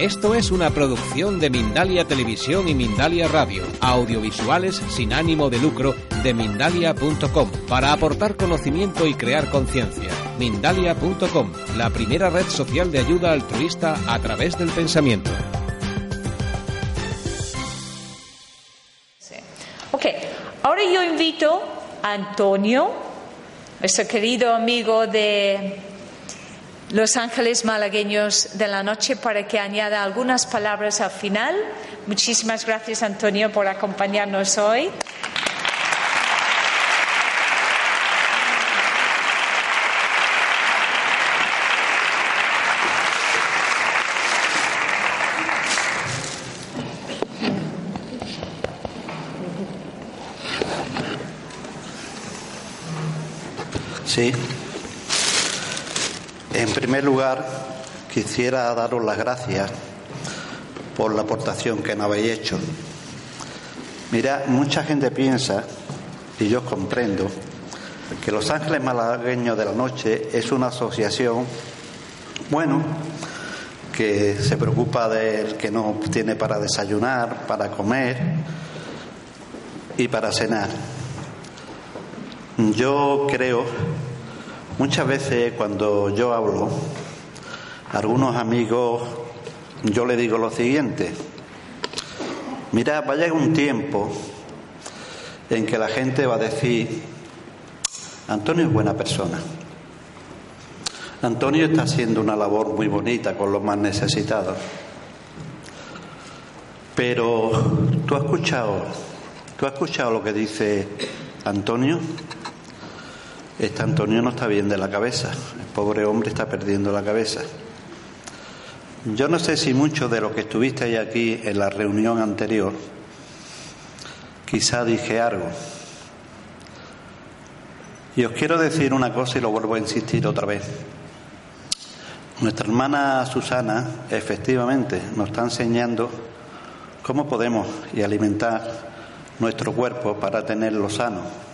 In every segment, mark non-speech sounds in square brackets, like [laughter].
Esto es una producción de Mindalia Televisión y Mindalia Radio, audiovisuales sin ánimo de lucro de mindalia.com, para aportar conocimiento y crear conciencia. Mindalia.com, la primera red social de ayuda altruista a través del pensamiento. Ok, ahora yo invito a Antonio, nuestro querido amigo de los ángeles malagueños de la noche para que añada algunas palabras al final. Muchísimas gracias, Antonio, por acompañarnos hoy. Sí. En primer lugar, quisiera daros las gracias por la aportación que nos habéis hecho. Mira, mucha gente piensa, y yo comprendo, que Los Ángeles Malagueños de la Noche es una asociación, bueno, que se preocupa del que no tiene para desayunar, para comer y para cenar. Yo creo Muchas veces cuando yo hablo, a algunos amigos yo le digo lo siguiente, mira, va a llegar un tiempo en que la gente va a decir, Antonio es buena persona, Antonio está haciendo una labor muy bonita con los más necesitados, pero tú has escuchado, tú has escuchado lo que dice Antonio, este Antonio no está bien de la cabeza, el pobre hombre está perdiendo la cabeza. Yo no sé si mucho de lo que estuvisteis aquí en la reunión anterior, quizá dije algo. Y os quiero decir una cosa y lo vuelvo a insistir otra vez. Nuestra hermana Susana efectivamente nos está enseñando cómo podemos y alimentar nuestro cuerpo para tenerlo sano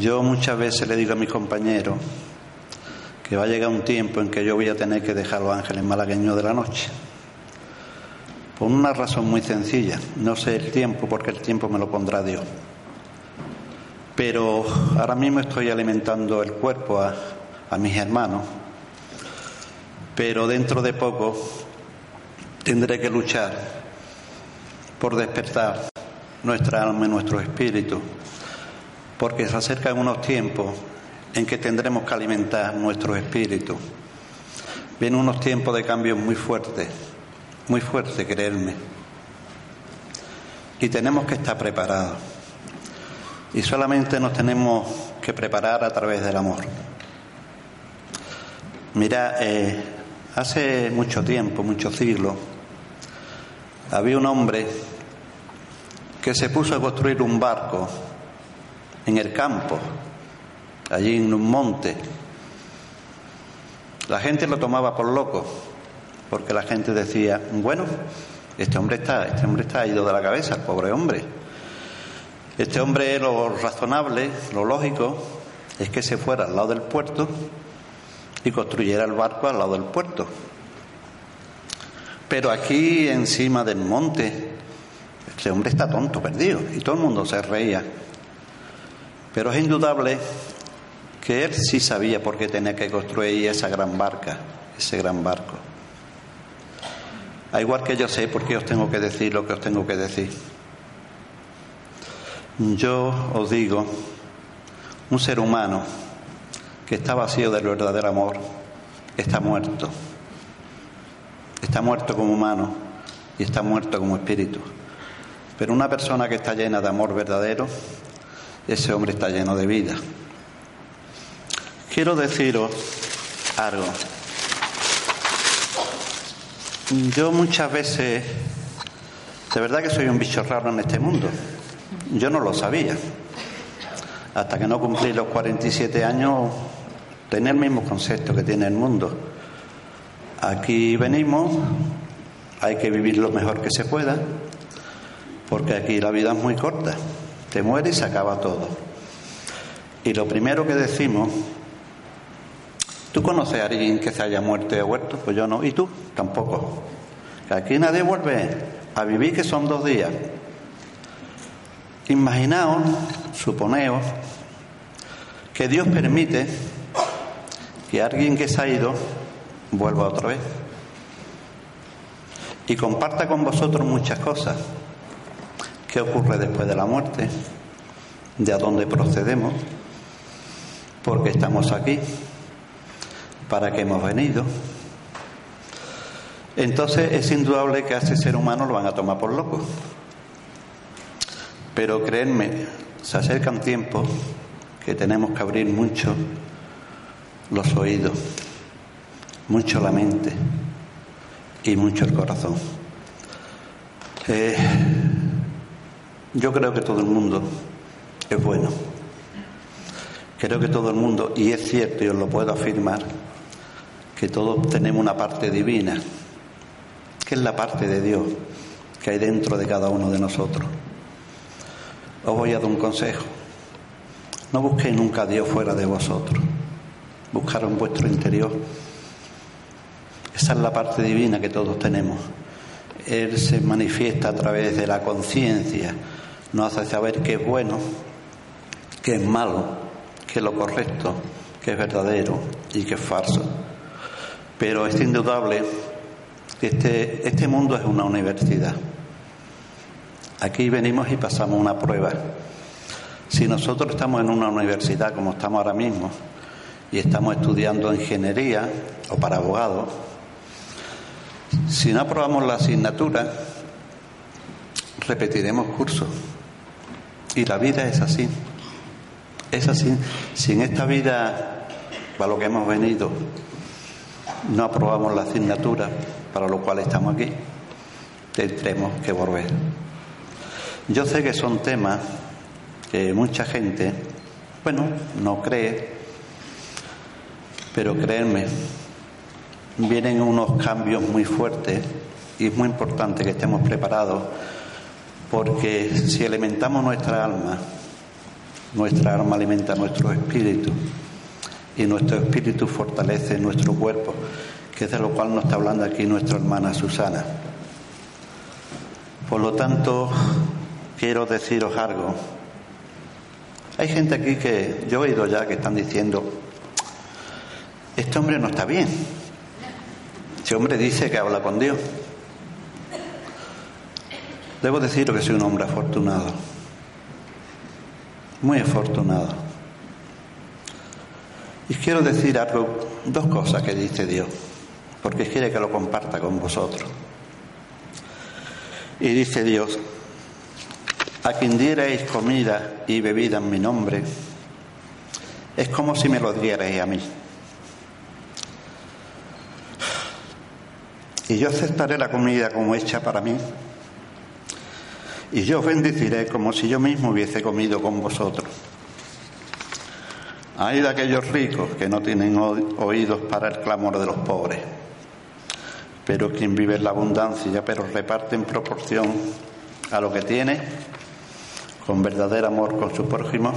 yo muchas veces le digo a mis compañeros que va a llegar un tiempo en que yo voy a tener que dejar los ángeles malagueños de la noche. Por una razón muy sencilla. No sé el tiempo porque el tiempo me lo pondrá Dios. Pero ahora mismo estoy alimentando el cuerpo a, a mis hermanos. Pero dentro de poco tendré que luchar por despertar nuestra alma y nuestro espíritu porque se acercan unos tiempos en que tendremos que alimentar nuestro espíritu. Vienen unos tiempos de cambio muy fuertes, muy fuertes, creerme. Y tenemos que estar preparados. Y solamente nos tenemos que preparar a través del amor. Mira, eh, hace mucho tiempo, muchos siglos, había un hombre que se puso a construir un barco en el campo, allí en un monte. La gente lo tomaba por loco, porque la gente decía, bueno, este hombre está, este hombre está ido de la cabeza, el pobre hombre. Este hombre lo razonable, lo lógico, es que se fuera al lado del puerto y construyera el barco al lado del puerto. Pero aquí encima del monte, este hombre está tonto, perdido, y todo el mundo se reía. Pero es indudable que él sí sabía por qué tenía que construir esa gran barca, ese gran barco. A igual que yo sé por qué os tengo que decir lo que os tengo que decir. Yo os digo, un ser humano que está vacío del verdadero amor está muerto. Está muerto como humano y está muerto como espíritu. Pero una persona que está llena de amor verdadero ese hombre está lleno de vida. Quiero deciros algo. Yo muchas veces, de verdad que soy un bicho raro en este mundo. Yo no lo sabía. Hasta que no cumplí los 47 años, tenía el mismo concepto que tiene el mundo. Aquí venimos, hay que vivir lo mejor que se pueda, porque aquí la vida es muy corta. Te muere y se acaba todo. Y lo primero que decimos ¿Tú conoces a alguien que se haya muerto y ha? Pues yo no. ¿Y tú? Tampoco. Aquí nadie vuelve a vivir que son dos días. Imaginaos, suponeos, que Dios permite que alguien que se ha ido vuelva otra vez y comparta con vosotros muchas cosas. ¿Qué ocurre después de la muerte? ¿De a dónde procedemos? ¿Por qué estamos aquí? ¿Para qué hemos venido? Entonces es indudable que a ese ser humano lo van a tomar por loco. Pero créanme, se acercan tiempos que tenemos que abrir mucho los oídos, mucho la mente y mucho el corazón. Eh, yo creo que todo el mundo es bueno. Creo que todo el mundo, y es cierto, y os lo puedo afirmar, que todos tenemos una parte divina, que es la parte de Dios que hay dentro de cada uno de nosotros. Os voy a dar un consejo. No busquéis nunca a Dios fuera de vosotros. Buscar en vuestro interior. Esa es la parte divina que todos tenemos. Él se manifiesta a través de la conciencia. Nos hace saber qué es bueno, qué es malo, qué es lo correcto, qué es verdadero y qué es falso. Pero es indudable que este, este mundo es una universidad. Aquí venimos y pasamos una prueba. Si nosotros estamos en una universidad como estamos ahora mismo y estamos estudiando ingeniería o para abogados, si no aprobamos la asignatura, repetiremos cursos. Y la vida es así. Es así. Si en esta vida, para lo que hemos venido, no aprobamos la asignatura para lo cual estamos aquí, tendremos que volver. Yo sé que son temas que mucha gente, bueno, no cree, pero créanme, vienen unos cambios muy fuertes y es muy importante que estemos preparados porque si alimentamos nuestra alma, nuestra alma alimenta nuestro espíritu y nuestro espíritu fortalece nuestro cuerpo, que es de lo cual nos está hablando aquí nuestra hermana Susana. Por lo tanto, quiero deciros algo. Hay gente aquí que yo he oído ya que están diciendo, este hombre no está bien. Este hombre dice que habla con Dios. Debo decir que soy un hombre afortunado, muy afortunado. Y quiero decir algo, dos cosas que dice Dios, porque quiere que lo comparta con vosotros. Y dice Dios, a quien dierais comida y bebida en mi nombre, es como si me lo dierais a mí. Y yo aceptaré la comida como hecha para mí. Y yo os bendeciré como si yo mismo hubiese comido con vosotros. Hay de aquellos ricos que no tienen oídos para el clamor de los pobres, pero quien vive en la abundancia, pero reparte en proporción a lo que tiene, con verdadero amor con su prójimo,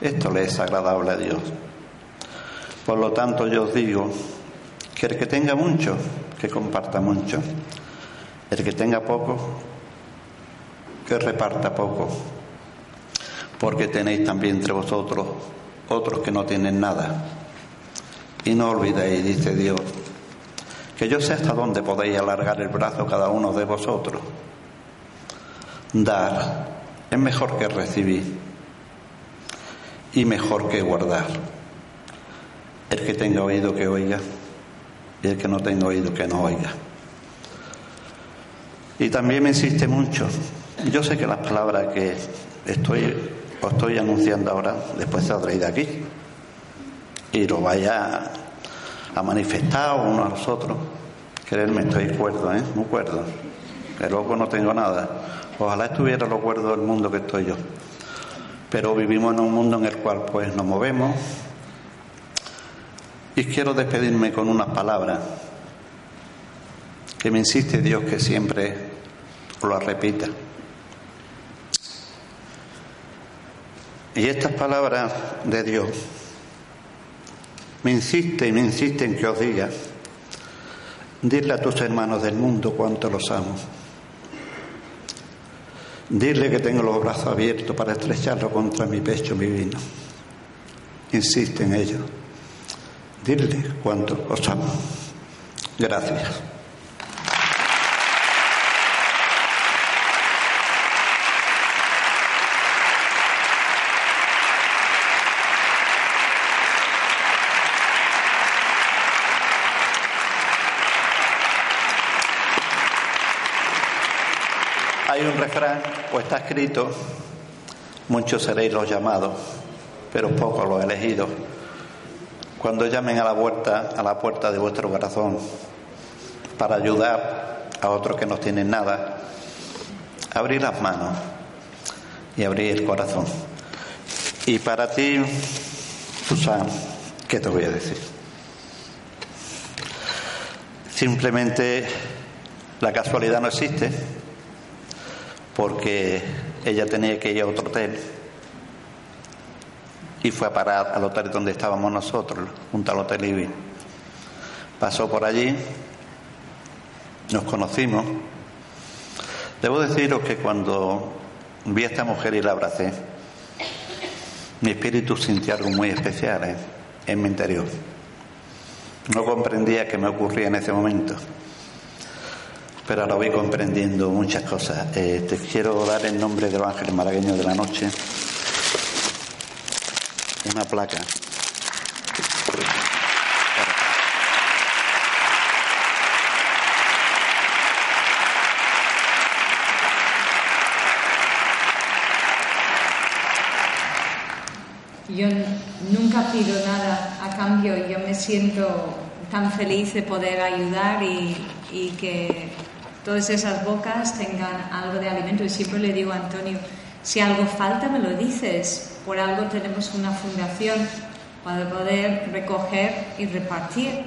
esto le es agradable a Dios. Por lo tanto, yo os digo que el que tenga mucho, que comparta mucho. El que tenga poco, que reparta poco. Porque tenéis también entre vosotros otros que no tienen nada. Y no olvidéis, dice Dios, que yo sé hasta dónde podéis alargar el brazo cada uno de vosotros. Dar es mejor que recibir y mejor que guardar. El que tenga oído que oiga y el que no tenga oído que no oiga. Y también me insiste mucho. Yo sé que las palabras que estoy, os estoy anunciando ahora, después saldréis de aquí y lo vaya a manifestar uno a los otros. Quererme, estoy cuerdo, ¿eh? Muy cuerdo. Que luego no tengo nada. Ojalá estuviera lo cuerdo del mundo que estoy yo. Pero vivimos en un mundo en el cual pues nos movemos. Y quiero despedirme con unas palabras que me insiste Dios que siempre lo repita. Y estas palabras de Dios me insiste y me insiste en que os diga, dile a tus hermanos del mundo cuánto los amo. Dile que tengo los brazos abiertos para estrecharlo contra mi pecho mi vino. Insiste en ello. Dile cuánto os amo. Gracias. Hay un refrán, o está escrito, muchos seréis los llamados, pero pocos los elegidos. Cuando llamen a la puerta, a la puerta de vuestro corazón, para ayudar a otros que no tienen nada, abrir las manos y abrir el corazón. Y para ti, Susan, ¿qué te voy a decir? Simplemente la casualidad no existe porque ella tenía que ir a otro hotel y fue a parar al hotel donde estábamos nosotros, junto al Hotel Ibi. Pasó por allí, nos conocimos. Debo deciros que cuando vi a esta mujer y la abracé, mi espíritu sintió algo muy especial ¿eh? en mi interior. No comprendía qué me ocurría en ese momento pero ahora voy comprendiendo muchas cosas. Eh, te quiero dar en nombre de los ángeles de la noche una placa. Yo nunca pido nada a cambio, yo me siento tan feliz de poder ayudar y que todas esas bocas tengan algo de alimento. Y siempre le digo a Antonio, si algo falta, me lo dices. Por algo tenemos una fundación para poder recoger y repartir.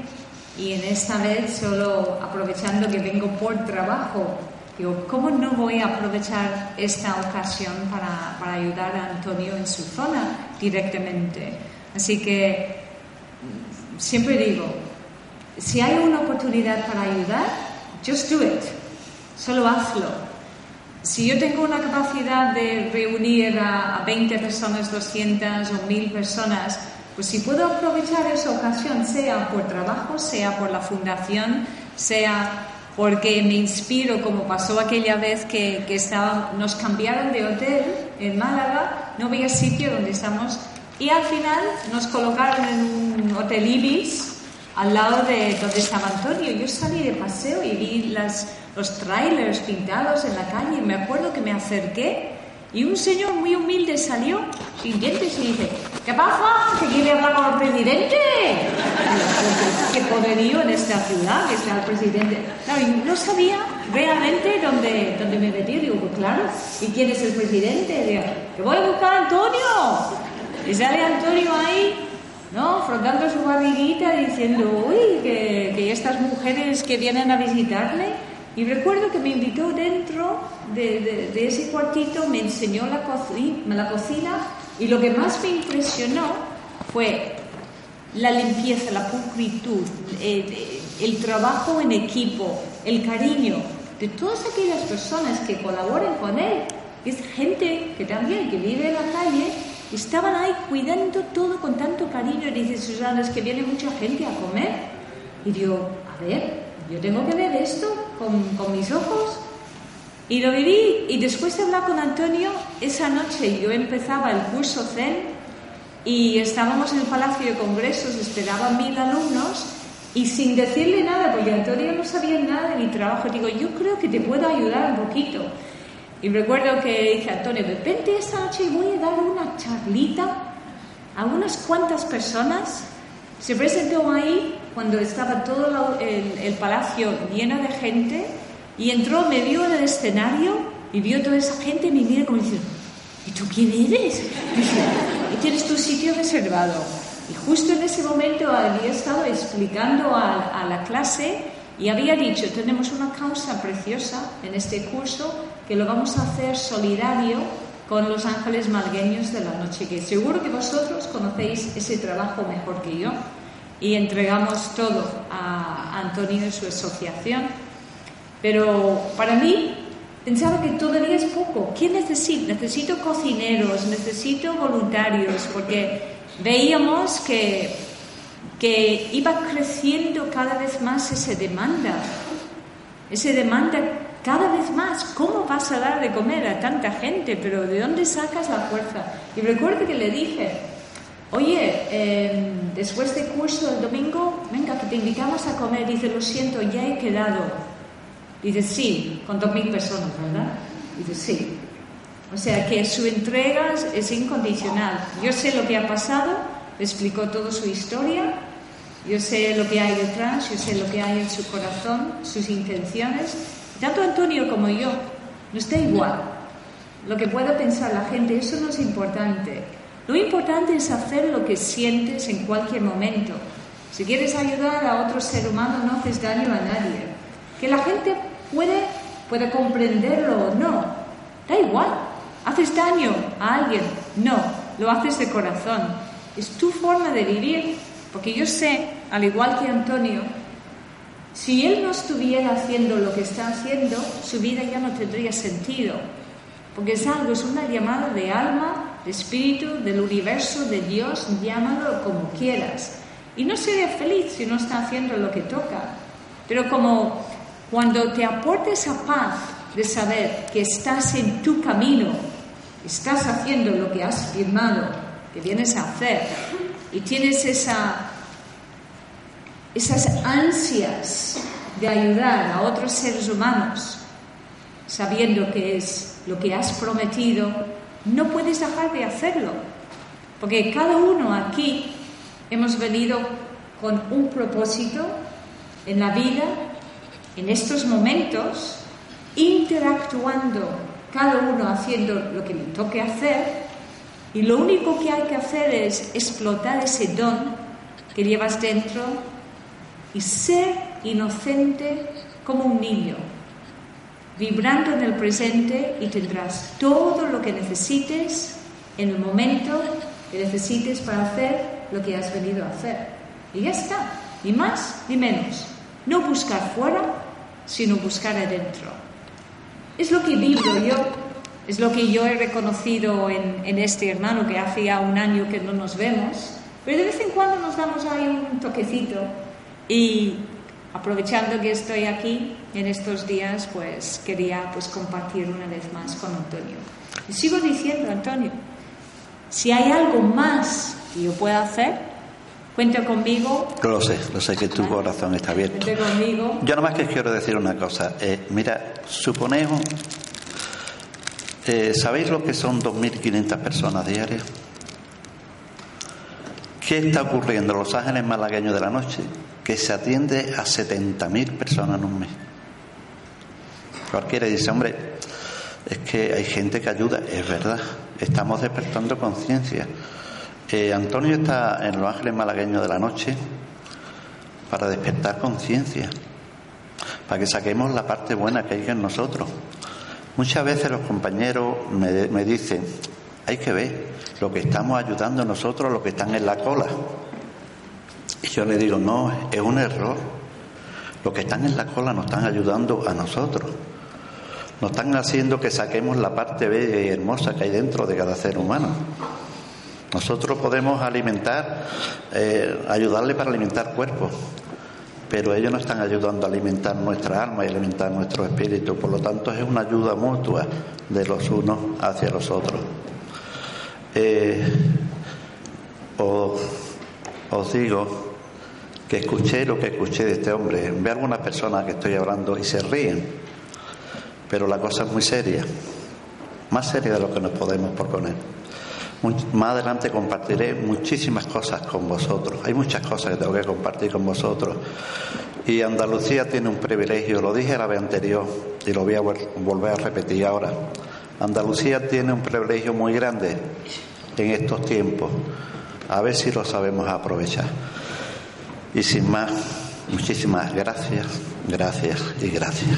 Y en esta vez, solo aprovechando que vengo por trabajo, digo, ¿cómo no voy a aprovechar esta ocasión para, para ayudar a Antonio en su zona directamente? Así que siempre digo, si hay una oportunidad para ayudar, just do it. Solo hazlo. Si yo tengo una capacidad de reunir a, 20 personas, 200 o 1000 personas, pues si puedo aprovechar esa ocasión, sea por trabajo, sea por la fundación, sea porque me inspiro, como pasó aquella vez que, que nos cambiaron de hotel en Málaga, no había sitio donde estamos, y al final nos colocaron en un hotel Ibis, al lado de donde estaba Antonio. Yo salí de paseo y vi las, los trailers pintados en la calle. Me acuerdo que me acerqué y un señor muy humilde salió sin dientes y dice, ¿qué pasa? ¿Que quiere hablar con el presidente? [laughs] ¿Qué poderío en esta ciudad que está el presidente? No, sabía realmente dónde, dónde me metí. Digo, pues claro, ¿y quién es el presidente? Digo, que voy a buscar a Antonio. Y sale Antonio ahí ¿no? Frotando su barriguita diciendo, uy, que, estas mujeres que vienen a visitarle. Y recuerdo que me invitó dentro de, ese cuartito, me enseñó la, cocina, y lo que más me impresionó fue la limpieza, la pulcritud, eh, el trabajo en equipo, el cariño de todas aquellas personas que colaboran con él. Es gente que también, que vive en la calle Estaban ahí cuidando todo con tanto cariño. Y dice Susana, es que viene mucha gente a comer. Y digo, a ver, yo tengo que ver esto con, con mis ojos. Y lo viví. Y después de hablar con Antonio, esa noche yo empezaba el curso Zen y estábamos en el Palacio de Congresos, esperaban mil alumnos y sin decirle nada, porque Antonio no sabía nada de mi trabajo, digo, yo creo que te puedo ayudar un poquito. Y recuerdo que dije, Antonio, repente esta noche voy a dar una charlita a unas cuantas personas. Se presentó ahí cuando estaba todo el, palacio lleno de gente y entró, me vio en el escenario y vio toda esa gente y me mira como diciendo, ¿y tú quién eres? Y tienes tu sitio reservado. Y justo en ese momento había estado explicando a, a la clase y había dicho, tenemos una causa preciosa en este curso que lo vamos a hacer solidario con los ángeles malgueños de la noche, que seguro que vosotros conocéis ese trabajo mejor que yo. y entregamos todo a Antonio y su asociación. Pero para mí pensaba que todavía es poco. ¿Quién necesito? Necesito cocineros, necesito voluntarios, porque veíamos que, que iba creciendo cada vez más esa demanda. Esa demanda cada vez más. ¿Cómo vas a dar de comer a tanta gente? Pero ¿de dónde sacas la fuerza? Y recuerdo que le dije, oye, em, después del curso el domingo, venga, que te invitamos a comer. Dice, lo siento, ya he quedado. Dice, sí, con dos mil personas, ¿verdad? Dice, sí. O sea que su entrega es incondicional. Yo sé lo que ha pasado, le explicó toda su historia, yo sé lo que hay detrás, yo sé lo que hay en su corazón, sus intenciones, tanto Antonio como yo, nos da igual lo que pueda pensar la gente, eso no es importante. Lo importante es hacer lo que sientes en cualquier momento. Si quieres ayudar a otro ser humano, no haces daño a nadie. Que la gente puede, puede comprenderlo o no, da igual. ¿Haces daño a alguien? No, lo haces de corazón. Es tu forma de vivir. Porque yo sé, al igual que Antonio, si él no estuviera haciendo lo que está haciendo, su vida ya no tendría sentido, porque es algo, es una llamada de alma, de espíritu, del universo, de Dios, llámalo como quieras. Y no sería feliz si no está haciendo lo que toca. Pero como cuando te aporta esa paz de saber que estás en tu camino, estás haciendo lo que has firmado, que vienes a hacer, y tienes esa esas ansias de ayudar a otros seres humanos, sabiendo que es lo que has prometido, no puedes dejar de hacerlo, porque cada uno aquí hemos venido con un propósito en la vida, en estos momentos, interactuando, cada uno haciendo lo que le toque hacer, y lo único que hay que hacer es explotar ese don que llevas dentro y ser inocente como un niño, vibrando en el presente y tendrás todo lo que necesites en el momento que necesites para hacer lo que has venido a hacer. Y ya está, ni más ni menos. No buscar fuera, sino buscar adentro. Es lo que vivo yo, es lo que yo he reconocido en, en este hermano que hace ya un año que no nos vemos, pero de vez en cuando nos damos ahí un toquecito y aprovechando que estoy aquí en estos días, pues quería pues compartir una vez más con Antonio. Y sigo diciendo, Antonio, si hay algo más que yo pueda hacer, cuente conmigo. Lo sé, lo sé que tu corazón está abierto. Cuente conmigo. Yo nomás que quiero decir una cosa. Eh, mira, suponemos, eh, ¿sabéis lo que son 2.500 personas diarias? ¿Qué está ocurriendo en Los Ángeles malagueños de la noche? Que se atiende a 70.000 personas en un mes. Cualquiera dice, hombre, es que hay gente que ayuda, es verdad, estamos despertando conciencia. Eh, Antonio está en Los Ángeles Malagueños de la Noche para despertar conciencia, para que saquemos la parte buena que hay en nosotros. Muchas veces los compañeros me, me dicen, hay que ver lo que estamos ayudando nosotros, los que están en la cola. Y yo le digo, no, es un error. Los que están en la cola nos están ayudando a nosotros. Nos están haciendo que saquemos la parte bella y hermosa que hay dentro de cada ser humano. Nosotros podemos alimentar, eh, ayudarle para alimentar cuerpos, pero ellos nos están ayudando a alimentar nuestra alma y alimentar nuestro espíritu. Por lo tanto, es una ayuda mutua de los unos hacia los otros. Eh, os digo que escuché lo que escuché de este hombre. Ve algunas personas que estoy hablando y se ríen, pero la cosa es muy seria, más seria de lo que nos podemos proponer. Más adelante compartiré muchísimas cosas con vosotros. Hay muchas cosas que tengo que compartir con vosotros. Y Andalucía tiene un privilegio, lo dije la vez anterior y lo voy a volver a repetir ahora. Andalucía tiene un privilegio muy grande en estos tiempos. A ver si lo sabemos aprovechar. Y sin más, muchísimas gracias, gracias y gracias.